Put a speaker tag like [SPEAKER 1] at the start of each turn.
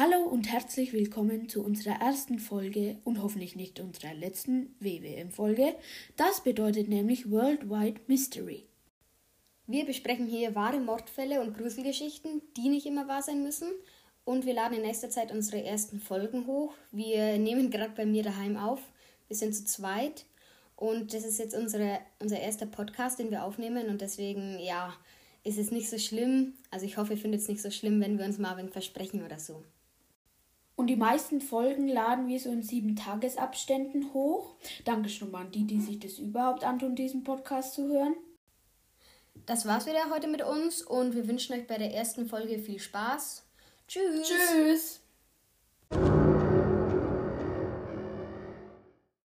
[SPEAKER 1] Hallo und herzlich willkommen zu unserer ersten Folge und hoffentlich nicht unserer letzten WWM-Folge. Das bedeutet nämlich Worldwide Mystery.
[SPEAKER 2] Wir besprechen hier wahre Mordfälle und Gruselgeschichten, die nicht immer wahr sein müssen. Und wir laden in nächster Zeit unsere ersten Folgen hoch. Wir nehmen gerade bei mir daheim auf. Wir sind zu zweit. Und das ist jetzt unsere, unser erster Podcast, den wir aufnehmen. Und deswegen, ja, ist es nicht so schlimm. Also ich hoffe, ihr findet es nicht so schlimm, wenn wir uns mal ein versprechen oder so.
[SPEAKER 1] Und die meisten Folgen laden wir so in sieben Tagesabständen hoch. Danke schon mal an die, die sich das überhaupt antun, diesen Podcast zu hören.
[SPEAKER 2] Das war's wieder heute mit uns und wir wünschen euch bei der ersten Folge viel Spaß. Tschüss.
[SPEAKER 1] Tschüss.